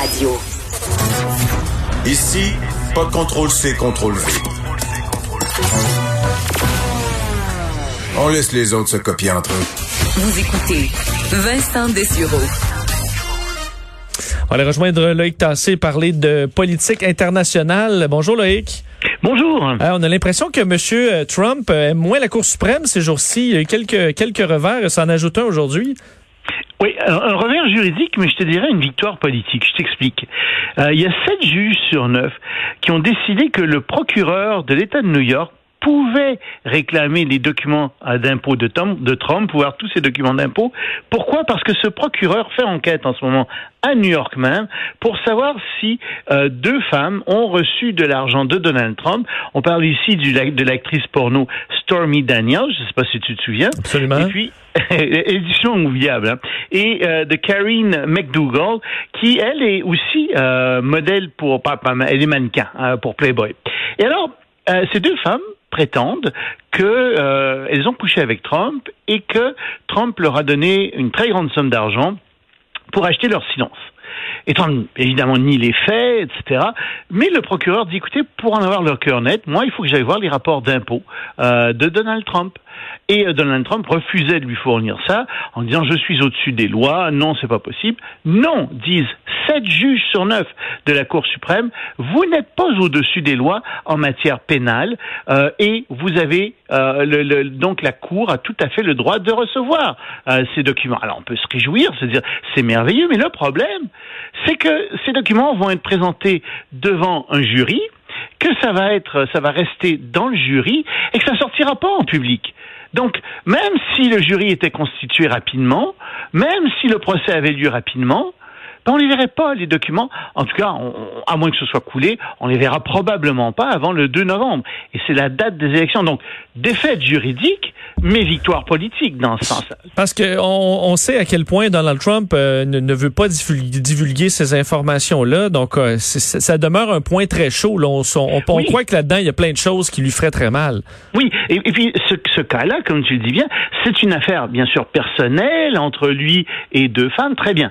Radio. Ici, pas de contrôle C, contrôle V. On laisse les autres se copier entre eux. Vous écoutez Vincent Dessureau. On va aller rejoindre Loïc Tassé, parler de politique internationale. Bonjour Loïc. Bonjour. Euh, on a l'impression que M. Trump aime moins la Cour suprême ces jours-ci. Il y a eu quelques, quelques revers, ça en ajoute un aujourd'hui. Oui, un revers juridique, mais je te dirais une victoire politique. Je t'explique. Euh, il y a sept juges sur neuf qui ont décidé que le procureur de l'État de New York pouvait réclamer les documents d'impôt de Trump, de Trump, pouvoir tous ces documents d'impôt. Pourquoi? Parce que ce procureur fait enquête en ce moment à New York même pour savoir si euh, deux femmes ont reçu de l'argent de Donald Trump. On parle ici du, de l'actrice porno Stormy Daniels, je ne sais pas si tu te souviens. Absolument. Et puis édition oubliable. Hein. Et euh, de Karine McDougall, qui elle est aussi euh, modèle pour, elle est mannequin hein, pour Playboy. Et alors, euh, ces deux femmes prétendent que elles ont couché avec Trump et que Trump leur a donné une très grande somme d'argent pour acheter leur silence. Trump, évidemment, nie les faits, etc. Mais le procureur dit, écoutez, pour en avoir leur cœur net, moi, il faut que j'aille voir les rapports d'impôts euh, de Donald Trump. Et euh, Donald Trump refusait de lui fournir ça en disant je suis au-dessus des lois, non, c'est pas possible. Non, disent sept juges sur neuf de la Cour suprême, vous n'êtes pas au-dessus des lois en matière pénale euh, et vous avez euh, le, donc la Cour a tout à fait le droit de recevoir euh, ces documents. Alors on peut se réjouir, se dire c'est merveilleux, mais le problème, c'est que ces documents vont être présentés devant un jury que ça va être, ça va rester dans le jury et que ça sortira pas en public. Donc, même si le jury était constitué rapidement, même si le procès avait lieu rapidement, ben on ne les verrait pas, les documents. En tout cas, à moins que ce soit coulé, on les verra probablement pas avant le 2 novembre. Et c'est la date des élections. Donc, défaite juridique, mais victoire politique dans ce sens. Parce qu'on on sait à quel point Donald Trump euh, ne, veut pas divulguer, ces informations-là. Donc, euh, ça demeure un point très chaud. On, on, croit que là-dedans, il y a plein de choses qui lui feraient très mal. Oui, et, puis ce, ce cas-là, comme tu le dis bien, c'est une affaire, bien sûr, personnelle entre lui et deux femmes. Très bien.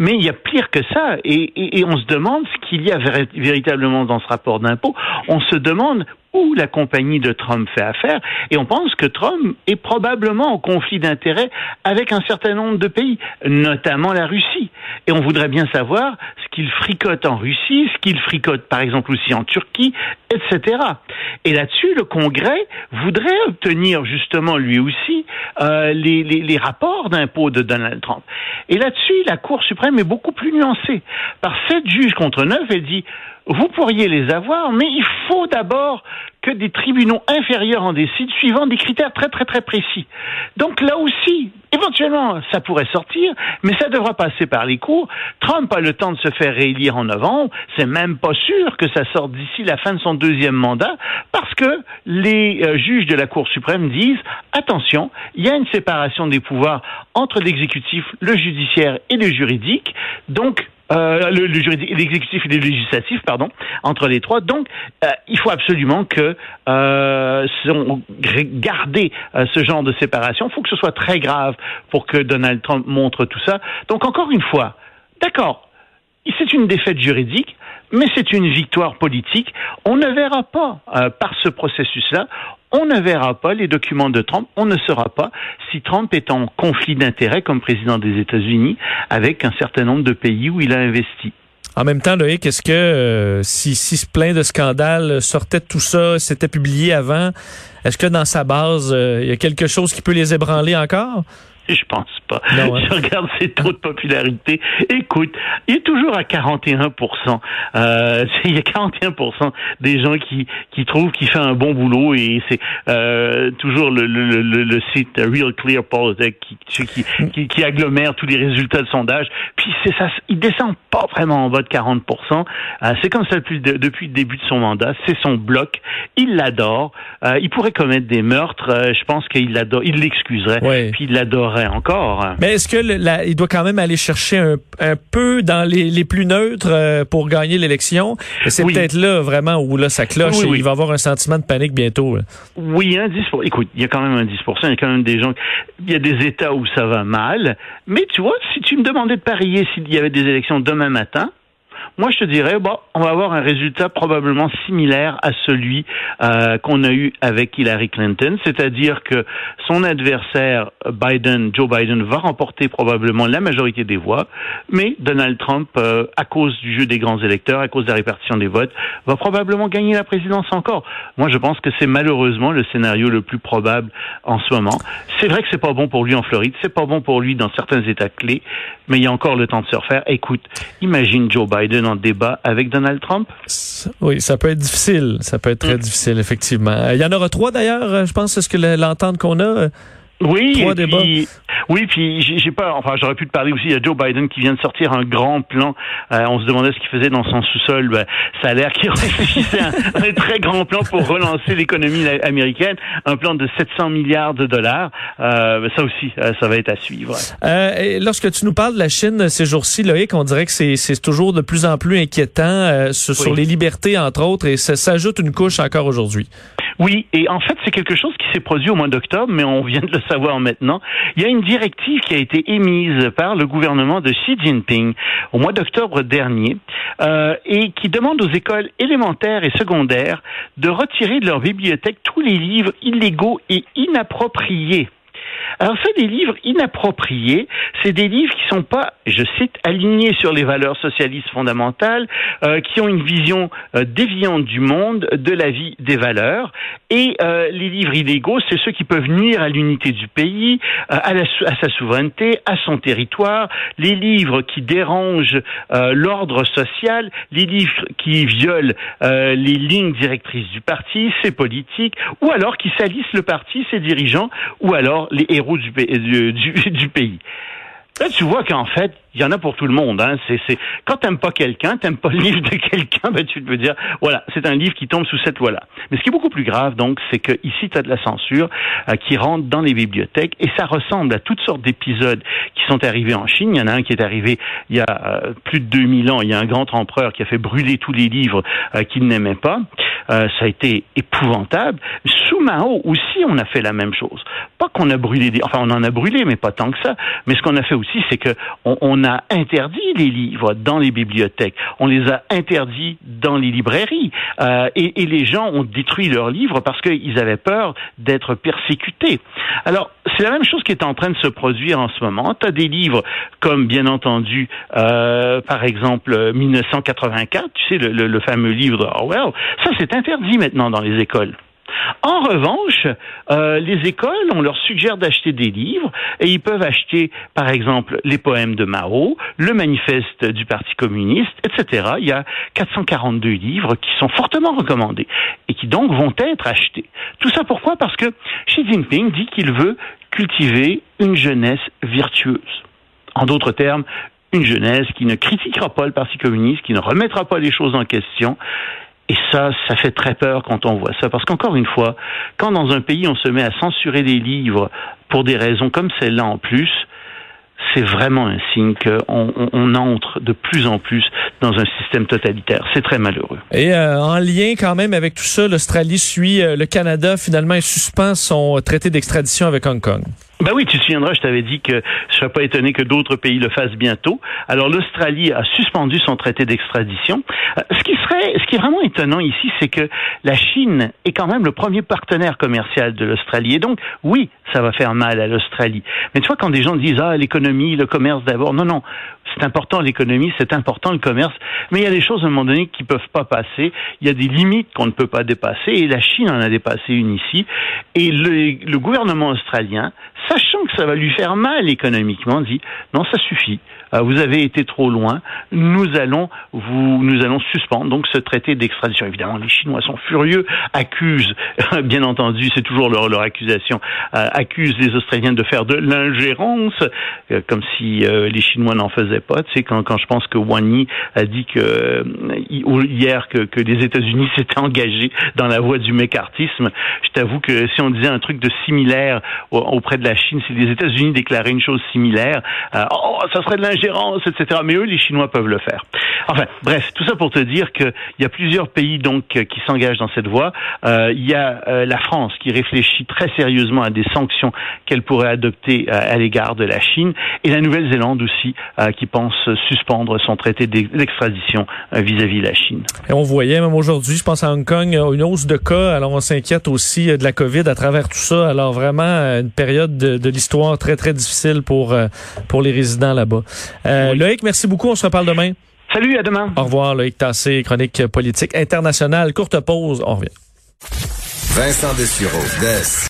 Mais il y a pire que ça, et, on se demande ce qu'il y a véritablement dans ce rapport d'impôt. On se demande où la compagnie de Trump fait affaire, et on pense que Trump est probablement en conflit d'intérêts avec un certain nombre de pays, notamment la Russie. Et on voudrait bien savoir ce qu'il fricote en Russie, ce qu'il fricote par exemple aussi en Turquie, etc. Et là-dessus, le Congrès voudrait obtenir justement lui aussi euh, les, les, les rapports d'impôts de Donald Trump. Et là-dessus, la Cour suprême est beaucoup plus nuancée. Par sept juges contre neuf, elle dit vous pourriez les avoir, mais il faut d'abord que des tribunaux inférieurs en décident suivant des critères très très très précis. Donc là aussi, éventuellement, ça pourrait sortir, mais ça devra passer par les cours. Trump a le temps de se faire réélire en novembre. C'est même pas sûr que ça sorte d'ici la fin de son deuxième mandat, parce que les euh, juges de la Cour suprême disent attention, il y a une séparation des pouvoirs entre l'exécutif, le judiciaire et le juridique. Donc euh, le, l'exécutif et le législatif, pardon, entre les trois. Donc, euh, il faut absolument que euh, garder euh, ce genre de séparation. Il faut que ce soit très grave pour que Donald Trump montre tout ça. Donc, encore une fois, d'accord, c'est une défaite juridique, mais c'est une victoire politique. On ne verra pas par ce processus-là, on ne verra pas les documents de Trump, on ne saura pas si Trump est en conflit d'intérêts comme président des États-Unis avec un certain nombre de pays où il a investi. En même temps, Loïc, est-ce que euh, si, si plein de scandales sortaient de tout ça, c'était publié avant, est-ce que dans sa base, euh, il y a quelque chose qui peut les ébranler encore? Je pense pas. Hein. Je regarde ses taux de popularité. Écoute, il est toujours à 41 euh, Il y a 41% des gens qui, qui trouvent qu'il fait un bon boulot et c'est euh, toujours le, le, le, le, site Real Clear Politics qui, qui, qui, qui, agglomère tous les résultats de sondage. Puis c'est ça, il descend pas vraiment en bas de 40% euh, C'est comme ça depuis, depuis le début de son mandat. C'est son bloc. Il l'adore. Euh, il pourrait commettre des meurtres. Euh, je pense qu'il l'adore. Il l'excuserait. Puis il l'adorerait encore. Mais est-ce que il doit quand même aller chercher un, peu dans les, plus neutres euh, pour gagner l'élection? C'est peut-être là vraiment où là ça cloche et il va avoir un sentiment de panique bientôt. Oui, un 10 Écoute, il y a quand même un 10% Il y a quand même des gens. Il y a des États où ça va mal. Mais tu vois, si tu me demandais de parier s'il y avait des élections demain matin, moi je te dirais, bon, on va avoir un résultat probablement similaire à celui euh, qu'on a eu avec Hillary Clinton, c'est-à-dire que son adversaire Biden, Joe Biden, va remporter probablement la majorité des voix, mais Donald Trump, euh, à cause du jeu des grands électeurs, à cause de la répartition des votes, va probablement gagner la présidence encore. Moi, je pense que c'est malheureusement le scénario le plus probable en ce moment. C'est vrai que c'est pas bon pour lui en Floride, c'est pas bon pour lui dans certains États clés, mais il y a encore le temps de se refaire. Écoute, imagine Joe Biden en débat avec Donald Trump? Oui, ça peut être difficile. Ça peut être très mm. difficile, effectivement. Il y en aura trois d'ailleurs, je pense, c'est ce que l'entente qu'on a. Oui, trois débats. Oui, puis j'ai pas, enfin j'aurais pu te parler aussi, il y a Joe Biden qui vient de sortir un grand plan. Euh, on se demandait ce qu'il faisait dans son sous-sol. Ben, ça a l'air qu'il réfléchissait un, un, très grand plan pour relancer l'économie américaine, un plan de 700 milliards de dollars. Euh, ça aussi, euh, ça va être à suivre. Euh, et lorsque tu nous parles de la Chine ces jours-ci, Loïc, on dirait que c'est toujours de plus en plus inquiétant euh, sur, sur, les libertés, entre autres, et ça s'ajoute une couche encore aujourd'hui. Oui, et en fait, c'est quelque chose qui s'est produit au mois d'octobre, mais on vient de le savoir maintenant. Il y a une directive qui a été émise par le gouvernement de Xi Jinping au mois d'octobre dernier euh, et qui demande aux écoles élémentaires et secondaires de retirer de leur bibliothèque tous les livres illégaux et inappropriés. Alors ça, des livres inappropriés, c'est des livres qui sont pas, je cite, alignés sur les valeurs socialistes fondamentales, euh, qui ont une vision euh, déviante du monde, de la vie, des valeurs. Et euh, les livres illégaux, c'est ceux qui peuvent nuire à l'unité du pays, euh, à, la, à, sa souveraineté, à son territoire. Les livres qui dérangent euh, l'ordre social, les livres qui violent les lignes directrices du parti, ses politiques, ou alors qui salissent le parti, ses dirigeants, ou alors les héros du, du, du pays. Là, tu vois qu'en fait, il y en a pour tout le monde. Hein. C'est, c'est... Quand t'aimes pas quelqu'un, t'aimes pas le livre de quelqu'un, ben, tu peux dire, voilà, c'est un livre qui tombe sous cette loi-là. Mais ce qui est beaucoup plus grave, donc, c'est que ici, tu as de la censure euh, qui rentre dans les bibliothèques et ça ressemble à toutes sortes d'épisodes qui sont arrivés en Chine. Il y en a un qui est arrivé il y a euh, plus de 2000 ans. Il y a un grand empereur qui a fait brûler tous les livres euh, qu'il n'aimait pas. ça a été épouvantable. Sous Mao aussi, on a fait la même chose. Pas qu'on a brûlé des... Enfin, on en a brûlé, mais pas tant que ça. Mais ce qu'on a fait aussi, c'est que on on a interdit les livres dans les bibliothèques, on les a interdits dans les librairies, euh, et, les gens ont détruit leurs livres parce qu'ils avaient peur d'être persécutés. Alors, c'est la même chose qui est en train de se produire en ce moment. Tu as des livres comme, bien entendu, euh, par exemple, 1984, tu sais, le, le fameux livre de Orwell, ça c'est interdit maintenant dans les écoles. En revanche, euh, les écoles, on leur suggère d'acheter des livres et ils peuvent acheter, par exemple, les poèmes de Mao, le manifeste du Parti communiste, etc. Il y a 442 livres qui sont fortement recommandés et qui donc vont être achetés. Tout ça pourquoi? Parce que Xi Jinping dit qu'il veut cultiver une jeunesse virtueuse. En d'autres termes, une jeunesse qui ne critiquera pas le Parti communiste, qui ne remettra pas les choses en question et ça, ça fait très peur quand on voit ça. Parce qu'encore une fois, quand dans un pays on se met à censurer des livres pour des raisons comme celle-là en plus, c'est vraiment un signe qu'on on, entre de plus en plus dans un système totalitaire. C'est très malheureux. Et euh, en lien quand même avec tout ça, l'Australie suit euh, le Canada finalement et suspend son traité d'extradition avec Hong Kong. Ben oui, tu te souviendras, je t'avais dit que je serais pas étonné que d'autres pays le fassent bientôt. Alors l'Australie a suspendu son traité d'extradition. Euh, ce qui serait, ce qui est vraiment étonnant ici, c'est que la Chine est quand même le premier partenaire commercial de l'Australie. Et donc, oui, ça va faire mal à l'Australie. Mais tu vois, quand des gens disent ah l'économie, le commerce d'abord, non, non, c'est important l'économie, c'est important le commerce, mais il y a des choses à un moment donné qui peuvent pas passer. Il y a des limites qu'on ne peut pas dépasser, et la Chine en a dépassé une ici. Et le, le gouvernement australien sachant que ça va lui faire mal économiquement, dit non, ça suffit. Euh, vous avez été trop loin. Nous allons vous, nous allons suspendre donc ce traité d'extradition. Évidemment, les Chinois sont furieux, accusent, bien entendu, c'est toujours leur, leur accusation, euh, accusent les Australiens de faire de l'ingérence, euh, comme si les Chinois n'en faisaient pas. Tu sais, quand, quand je pense que Wang Yi a dit que hier que, que les États-Unis s'étaient engagés dans la voie du mécartisme, je t'avoue que si on disait un truc de similaire auprès de la Chine, si les États-Unis déclaraient une chose similaire, oh, ça serait de l'ingérence, etc. Mais eux, les Chinois peuvent le faire. Enfin, bref, tout ça pour te dire qu'il y a plusieurs pays donc qui s'engagent dans cette voie. Euh, il y a euh, la France qui réfléchit très sérieusement à des sanctions qu'elle pourrait adopter euh, à l'égard de la Chine, et la Nouvelle-Zélande aussi euh, qui pense suspendre son traité d'extradition vis-à-vis de la Chine. Et on voyait même aujourd'hui, je pense à Hong Kong, une hausse de cas. Alors on s'inquiète aussi de la COVID à travers tout ça. Alors vraiment une période de, de l'histoire très très difficile pour pour les résidents là-bas. Oui. Loïc, merci beaucoup. On se reparle demain. Salut, à demain. Au revoir, Loïc Tassé, chronique politique internationale. Courte pause, on revient. Vincent Dessureau, Des.